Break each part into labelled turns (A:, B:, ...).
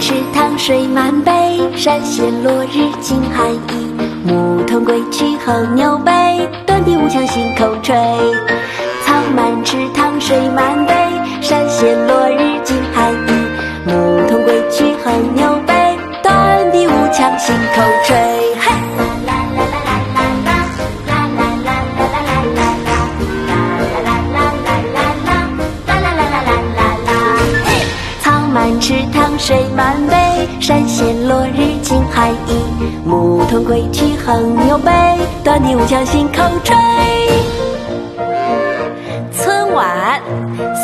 A: 池塘水满杯，山衔落日惊寒意。牧童归去横牛背，短笛无腔信口吹。草满池塘水满杯，山衔落日惊寒意。牧童归去横牛背，短笛无腔信口吹。嘿！草满池塘水满杯，山衔落日浸寒意。牧童归去横牛背，短笛无腔信口吹。
B: 春晚，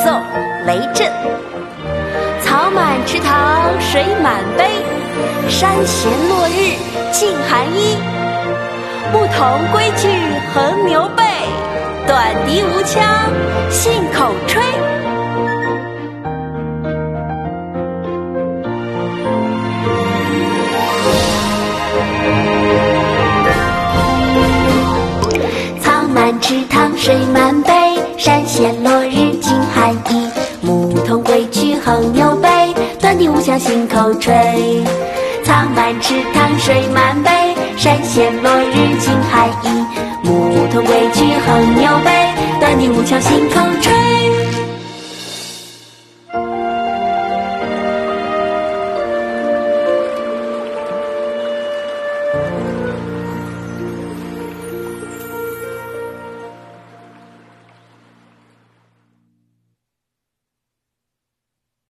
B: 宋·雷震。草满池塘水满杯，山衔落日浸寒衣。牧童归去横牛背，短笛无腔信口吹。
A: 池塘水满杯，山衔落日浸寒意。牧童归去横牛背，短笛无腔信口吹。草满池塘水满杯，山衔落日浸寒意。牧童归去横牛背，短笛无腔信口吹。